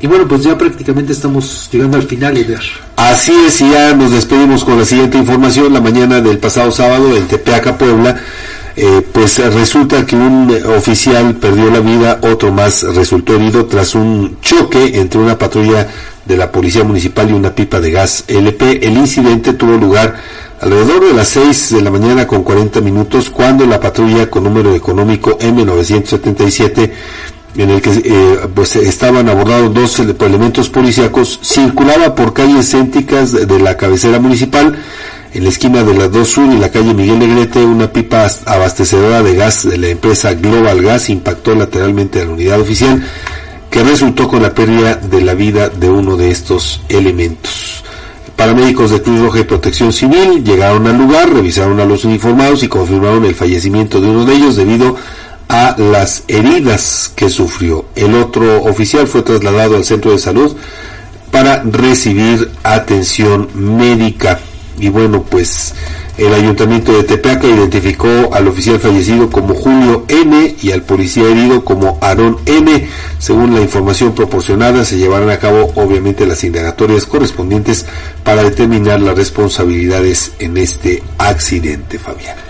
Y bueno, pues ya prácticamente estamos llegando al final, Eder. Así es, y ya nos despedimos con la siguiente información. La mañana del pasado sábado en Tepeaca, Puebla, eh, pues resulta que un oficial perdió la vida, otro más resultó herido tras un choque entre una patrulla de la Policía Municipal y una pipa de gas LP. El incidente tuvo lugar alrededor de las 6 de la mañana con 40 minutos cuando la patrulla con número económico M977 en el que eh, pues estaban abordados dos elementos policíacos, circulaba por calles céntricas de la cabecera municipal, en la esquina de la 2 Sur y la calle Miguel Negrete, una pipa abastecedora de gas de la empresa Global Gas impactó lateralmente a la unidad oficial, que resultó con la pérdida de la vida de uno de estos elementos. Paramédicos de Cruz Roja y Protección Civil llegaron al lugar, revisaron a los uniformados y confirmaron el fallecimiento de uno de ellos debido a las heridas que sufrió. El otro oficial fue trasladado al centro de salud para recibir atención médica. Y bueno, pues el ayuntamiento de Tepeaca identificó al oficial fallecido como Julio N y al policía herido como Aarón N. Según la información proporcionada, se llevarán a cabo obviamente las indagatorias correspondientes para determinar las responsabilidades en este accidente, Fabián.